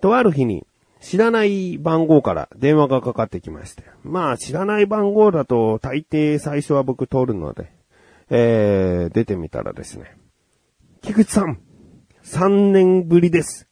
とある日に知らない番号から電話がかかってきまして。まあ知らない番号だと大抵最初は僕通るので、えー、出てみたらですね。菊池さん、3年ぶりです。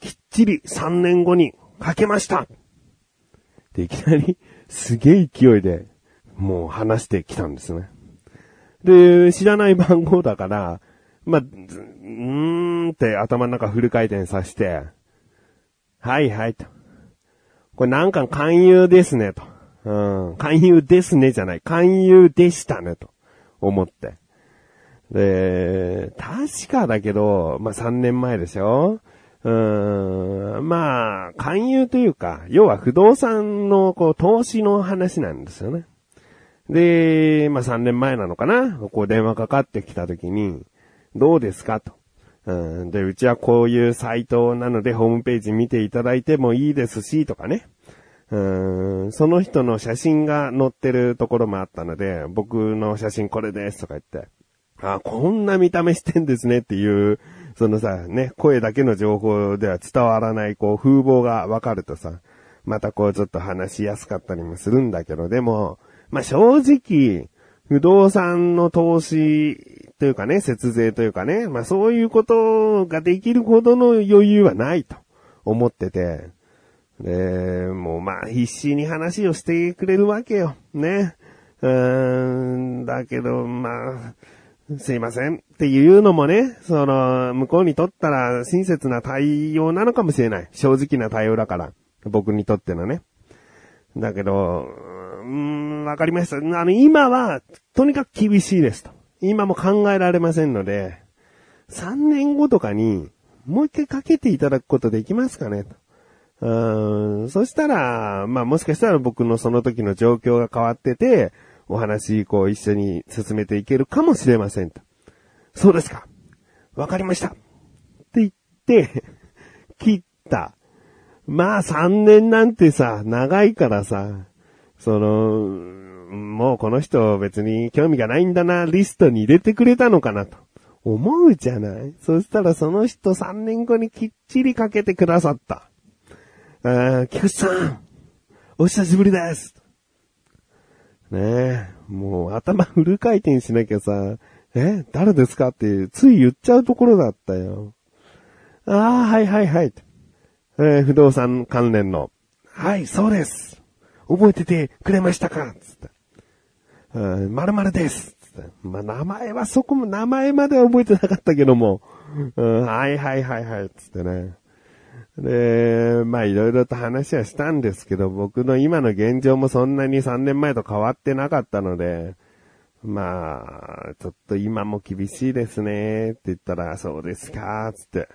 きっちり3年後にかけましたで、いきなりすげえ勢いでもう話してきたんですね。で、知らない番号だから、まあ、ずうーんって頭の中フル回転させて、はいはいと。これなんか勧誘ですねと。うん、勧誘ですねじゃない、勧誘でしたねと思って。で、確かだけど、まあ、3年前でしょうーん、まあ、勧誘というか、要は不動産のこう投資の話なんですよね。で、まあ、3年前なのかなこう電話かかってきた時に、どうですかと。うん、で、うちはこういうサイトなのでホームページ見ていただいてもいいですし、とかね。うん、その人の写真が載ってるところもあったので、僕の写真これですとか言って、あ、こんな見た目してんですねっていう、そのさ、ね、声だけの情報では伝わらない、こう、風貌がわかるとさ、またこうちょっと話しやすかったりもするんだけど、でも、まあ、正直、不動産の投資というかね、節税というかね、まあ、そういうことができるほどの余裕はないと思ってて、で、もうまあ必死に話をしてくれるわけよ。ね。うーん、だけど、まあ、すいませんっていうのもね、その、向こうにとったら親切な対応なのかもしれない。正直な対応だから。僕にとってのね。だけど、うーん、わかりました。あの、今は、とにかく厳しいですと。今も考えられませんので、3年後とかに、もう一回かけていただくことできますかねと。うん、そしたら、まあもしかしたら僕のその時の状況が変わってて、お話、こう一緒に進めていけるかもしれませんと。そうですか。わかりました。って言って、切った。まあ3年なんてさ、長いからさ、その、もうこの人別に興味がないんだな、リストに入れてくれたのかなと。思うじゃない？そしたらその人3年後にきっちりかけてくださった。あー菊池さん、お久しぶりです。ねえ、もう頭フル回転しなきゃさ、え、誰ですかってつい言っちゃうところだったよ。ああ、はいはいはい。えー不動産関連の。はい、そうです。覚えててくれましたか？つって。うん〇〇です。つって。まあ、名前はそこも、名前までは覚えてなかったけども。うん、はいはいはいはい。つってね。で、まあいろいろと話はしたんですけど、僕の今の現状もそんなに3年前と変わってなかったので、まあ、ちょっと今も厳しいですね、って言ったら、そうですか、つって、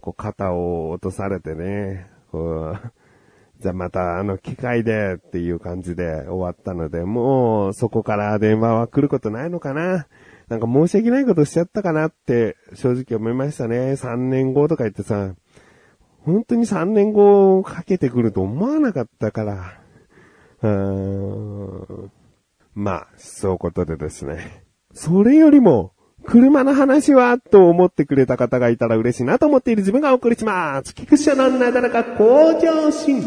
こう肩を落とされてね、こう、じゃあまたあの機会でっていう感じで終わったので、もうそこから電話は来ることないのかななんか申し訳ないことしちゃったかなって正直思いましたね。3年後とか言ってさ、本当に3年後かけてくると思わなかったから。うーんまあ、そういうことでですね。それよりも、車の話は、と思ってくれた方がいたら嬉しいなと思っている自分がお送りします。菊池のなだらか向上心。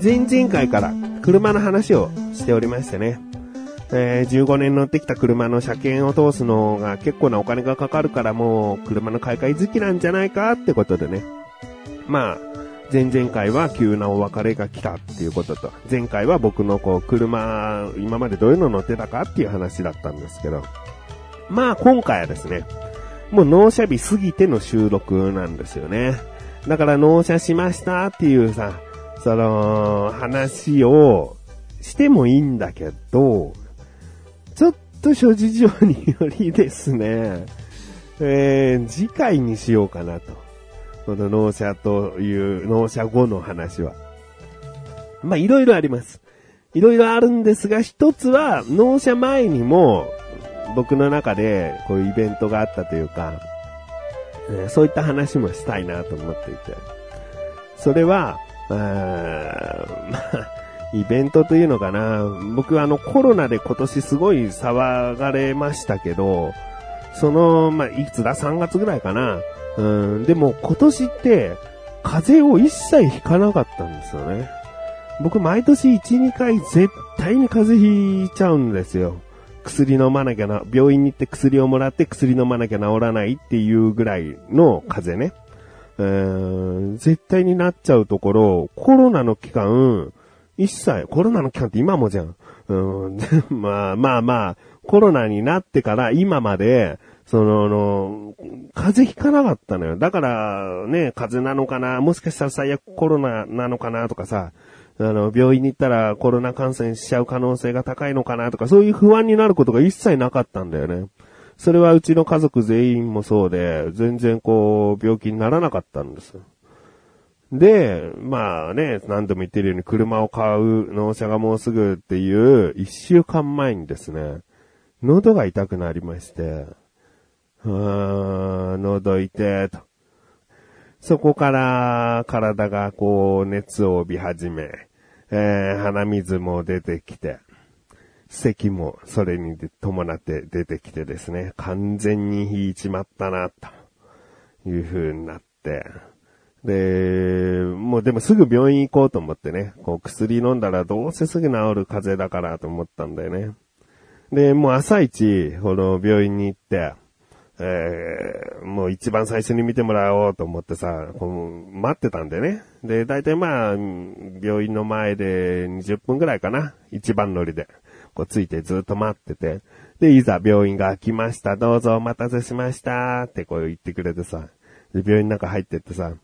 前々回から車の話をしておりましてね。えー15年乗ってきた車の車検を通すのが結構なお金がかかるからもう車の買い替え好きなんじゃないかってことでね。まあ、前々回は急なお別れが来たっていうことと、前回は僕のこう車、今までどういうの乗ってたかっていう話だったんですけど。まあ今回はですね、もう納車日過ぎての収録なんですよね。だから納車しましたっていうさ、その話をしてもいいんだけど、ちょっと諸事情によりですね、えー、次回にしようかなと。この納車という、納車後の話は。まあ、いろいろあります。いろいろあるんですが、一つは、納車前にも、僕の中で、こういうイベントがあったというか、えーそういった話もしたいなと思っていて。それは、あまあ、イベントというのかな。僕はあのコロナで今年すごい騒がれましたけど、その、まあ、いつだ ?3 月ぐらいかな。うん、でも今年って風邪を一切ひかなかったんですよね。僕毎年1、2回絶対に風邪ひいちゃうんですよ。薬飲まなきゃな、病院に行って薬をもらって薬飲まなきゃ治らないっていうぐらいの風邪ね。えー、絶対になっちゃうところ、コロナの期間、一切、コロナの期間って今もじゃん。うん、まあまあまあ、コロナになってから今まで、その、の、風邪ひかなかったのよ。だから、ね、風邪なのかな、もしかしたら最悪コロナなのかなとかさ、あの、病院に行ったらコロナ感染しちゃう可能性が高いのかなとか、そういう不安になることが一切なかったんだよね。それはうちの家族全員もそうで、全然こう、病気にならなかったんです。で、まあね、何度も言ってるように車を買う納車がもうすぐっていう一週間前にですね、喉が痛くなりまして、うーん、喉痛と。そこから体がこう熱を帯び始め、えー、鼻水も出てきて、咳もそれに伴って出てきてですね、完全に引いちまったな、という風になって、で、もうでもすぐ病院行こうと思ってね、こう薬飲んだらどうせすぐ治る風邪だからと思ったんだよね。で、もう朝一、この病院に行って、えー、もう一番最初に見てもらおうと思ってさ、こう待ってたんでね。で、大体まあ、病院の前で20分ぐらいかな。一番乗りで。こうついてずっと待ってて。で、いざ病院が来ました。どうぞお待たせしました。ってこう言ってくれてさ。で、病院の中入ってってさ。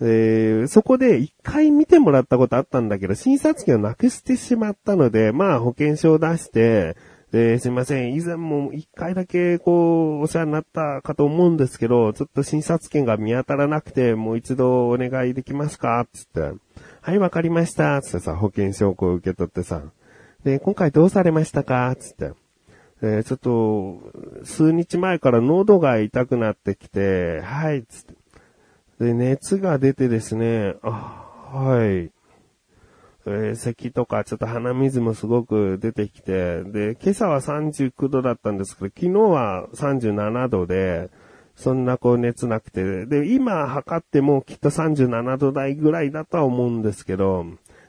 で、そこで一回見てもらったことあったんだけど、診察券をなくしてしまったので、まあ保険証を出して、で、すいません。以前も一回だけ、こう、お世話になったかと思うんですけど、ちょっと診察券が見当たらなくて、もう一度お願いできますか？つって。はい、わかりました。つってさ、保険証をこう受け取ってさ。で、今回どうされましたか？つって。えちょっと、数日前から喉が痛くなってきて、はい、つって。で、熱が出てですね、あ、はい。えー、咳とかちょっと鼻水もすごく出てきて、で、今朝は39度だったんですけど、昨日は37度で、そんなこう熱なくて、で、今測ってもきっと37度台ぐらいだとは思うんですけど、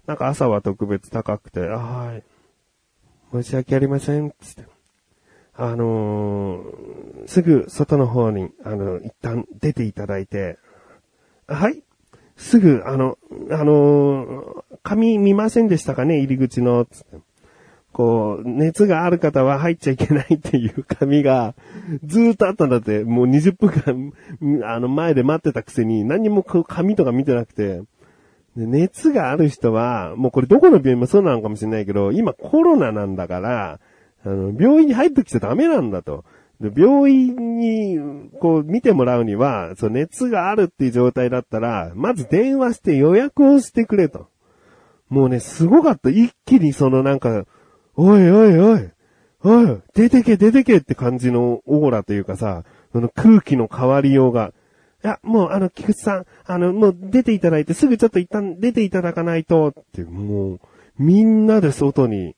なんか朝は特別高くて、あはい。申し訳ありません、つって。あのー、すぐ外の方に、あの、一旦出ていただいて、はい。すぐ、あの、あの、紙見ませんでしたかね？入り口の、つって。こう、熱がある方は入っちゃいけないっていう紙が、ずーっとあったんだって、もう20分間、あの、前で待ってたくせに、何もこう紙とか見てなくて、熱がある人は、もうこれどこの病院もそうなのかもしれないけど、今コロナなんだから、あの、病院に入ってきちゃダメなんだと。で病院に、こう、見てもらうには、そう、熱があるっていう状態だったら、まず電話して予約をしてくれと。もうね、すごかった。一気にそのなんか、おいおいおい、おい、出てけ出てけって感じのオーラというかさ、その空気の変わりようが。いや、もうあの、菊池さん、あの、もう出ていただいて、すぐちょっと一旦出ていただかないと、って、もう、みんなで外に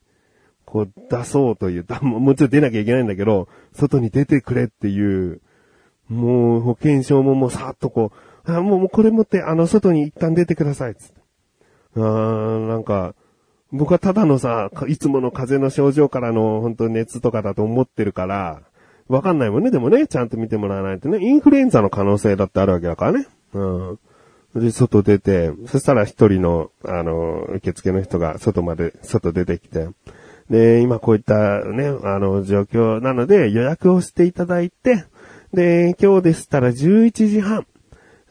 こう出そうという、もうちろん出なきゃいけないんだけど、外に出てくれっていう、もう保険証ももうさっとこう、あもうもうこれ持ってあの外に一旦出てください、つって。あー、なんか、僕はただのさ、いつもの風邪の症状からの本当熱とかだと思ってるから、わかんないもんね。でもね、ちゃんと見てもらわないとね、インフルエンザの可能性だってあるわけだからね。うん。で、外出て、そしたら一人の、あの、受付の人が外まで、外出てきて、で、今こういったね、あの、状況なので予約をしていただいて、で、今日でしたら11時半、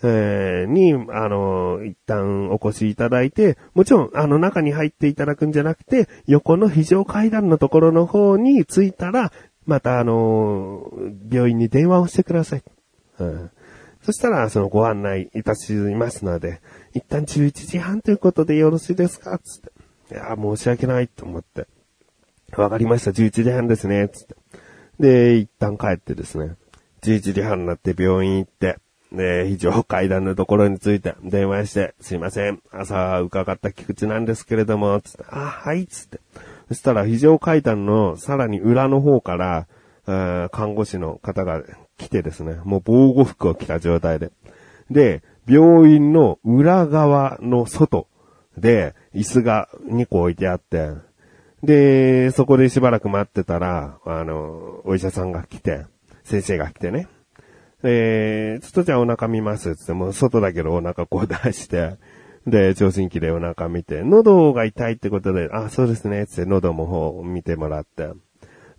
えー、に、あの、一旦お越しいただいて、もちろん、あの、中に入っていただくんじゃなくて、横の非常階段のところの方に着いたら、また、あの、病院に電話をしてください。うん、そしたら、そのご案内いたしますので、一旦11時半ということでよろしいですか？つって。いや、申し訳ないと思って。わかりました、11時半ですね、つって。で、一旦帰ってですね、11時半になって病院行って、で、非常階段のところについて電話して、すいません、朝伺った菊池なんですけれども、つって、あ、はい、つって。そしたら非常階段のさらに裏の方から、看護師の方が来てですね、もう防護服を着た状態で。で、病院の裏側の外で椅子が2個置いてあって、で、そこでしばらく待ってたら、あの、お医者さんが来て、先生が来てね。で、ちょっとじゃあお腹見ますつって、もう外だけどお腹こう出して、で、聴診器でお腹見て、喉が痛いってことで、あ、そうですね、つって喉も方を見てもらって、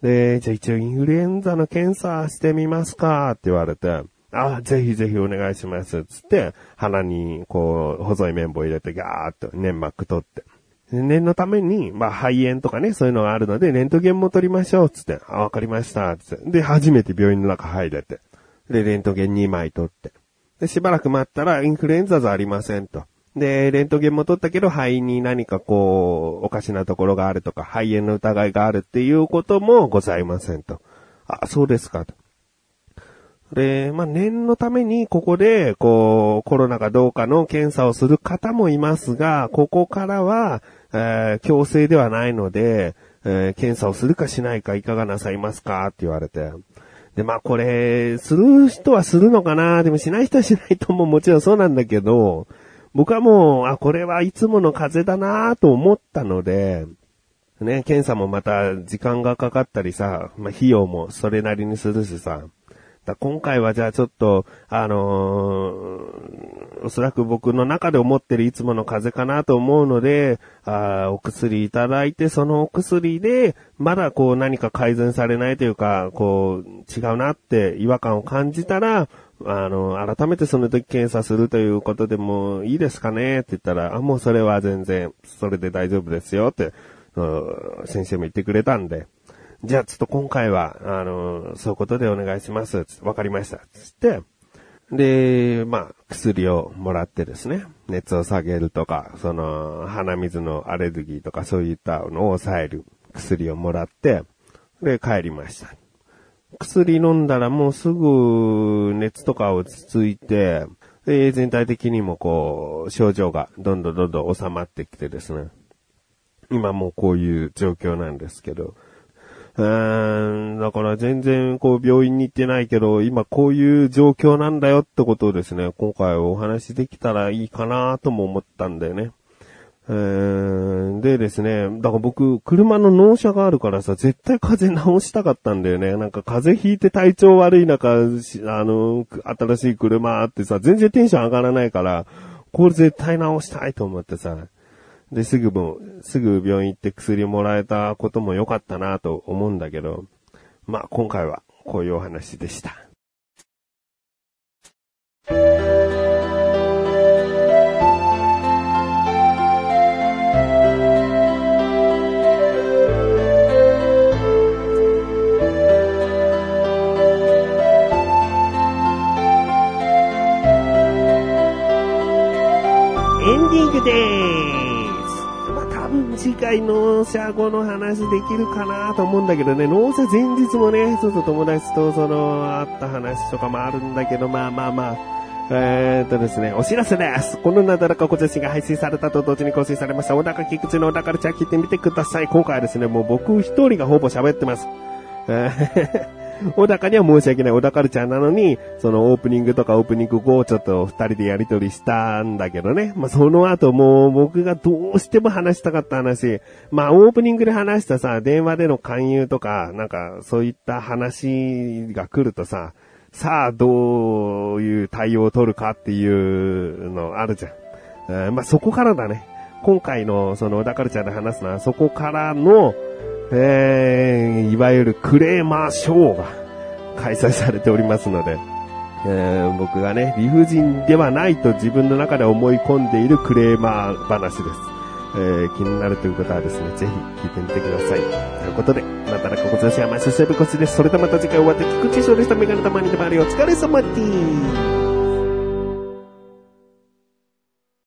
で、じゃあ一応インフルエンザの検査してみますかって言われて、あ、ぜひぜひお願いします。つって、鼻に、こう、細い綿棒入れてガーッと粘膜取って。念のために、まあ、肺炎とかね、そういうのがあるので、レントゲンも取りましょう。つって、あ、わかりました。つって。で、初めて病院の中入れて。で、レントゲン2枚取って。で、しばらく待ったら、インフルエンザじゃありませんと。で、レントゲンも取ったけど、肺に何かこう、おかしなところがあるとか、肺炎の疑いがあるっていうこともございませんと。あ、そうですかと。で、まあ、念のためにここで、こう、コロナかどうかの検査をする方もいますが、ここからは、えー、強制ではないので、えー、検査をするかしないかいかがなさいますかって言われて。で、まあ、これ、する人はするのかな？でもしない人はしないとももちろんそうなんだけど、僕はもう、あ、これはいつもの風邪だなと思ったので、ね、検査もまた時間がかかったりさ、まあ、費用もそれなりにするしさ、今回はじゃあちょっと、あのー、おそらく僕の中で思ってるいつもの風邪かなと思うので、あお薬いただいて、そのお薬で、まだこう何か改善されないというか、こう、違うなって違和感を感じたら、あの、改めてその時検査するということでもいいですかねって言ったら、あ、もうそれは全然、それで大丈夫ですよって、先生も言ってくれたんで、じゃあちょっと今回は、あの、そういうことでお願いします。わかりました。つって、で、まあ、薬をもらってですね、熱を下げるとか、その、鼻水のアレルギーとかそういったのを抑える薬をもらって、で、帰りました。薬飲んだらもうすぐ熱とか落ち着いて、で、全体的にもこう、症状がどんどんどんどん収まってきてですね。今もうこういう状況なんですけど、うーん、だから全然こう病院に行ってないけど、今こういう状況なんだよってことをですね、今回お話しできたらいいかなとも思ったんだよね。えー、でですね、だから僕、車の納車があるからさ、絶対風邪直したかったんだよね。なんか風邪ひいて体調悪い中、あの、新しい車ってさ、全然テンション上がらないから、これ絶対直したいと思ってさ、で、すぐも、すぐ病院行って薬もらえたことも良かったなと思うんだけど、まあ今回はこういうお話でした。回納車後の話できるかなと思うんだけどね、納車前日もね、ちょっと友達とその、会った話とかもあるんだけど、まあまあまあ、えー、っとですね、お知らせです。このなだらか小女子が配信されたと同時に更新されました、小高菊池の小高ルチャー聞いてみてください。今回はですね、もう僕一人がほぼ喋ってます。えー小高には申し訳ない小高カルチャーなのに、そのオープニングとかオープニング後をちょっと二人でやりとりしたんだけどね。まあ、その後もう僕がどうしても話したかった話。まあ、オープニングで話したさ、電話での勧誘とか、なんかそういった話が来るとさ、さあどういう対応を取るかっていうのあるじゃん。えー、まあ、そこからだね。今回のその小田カルチャーで話すのはそこからの、えー、いわゆるクレーマーショーが開催されておりますので、えー、僕がね、理不尽ではないと自分の中で思い込んでいるクレーマー話です。えー、気になるという方はですね、ぜひ聞いてみてください。ということで、またらかご女子はまししゃべこちです。それではまた次回お会いできくちしょうでした。メガネたまにでもありお疲れ様です。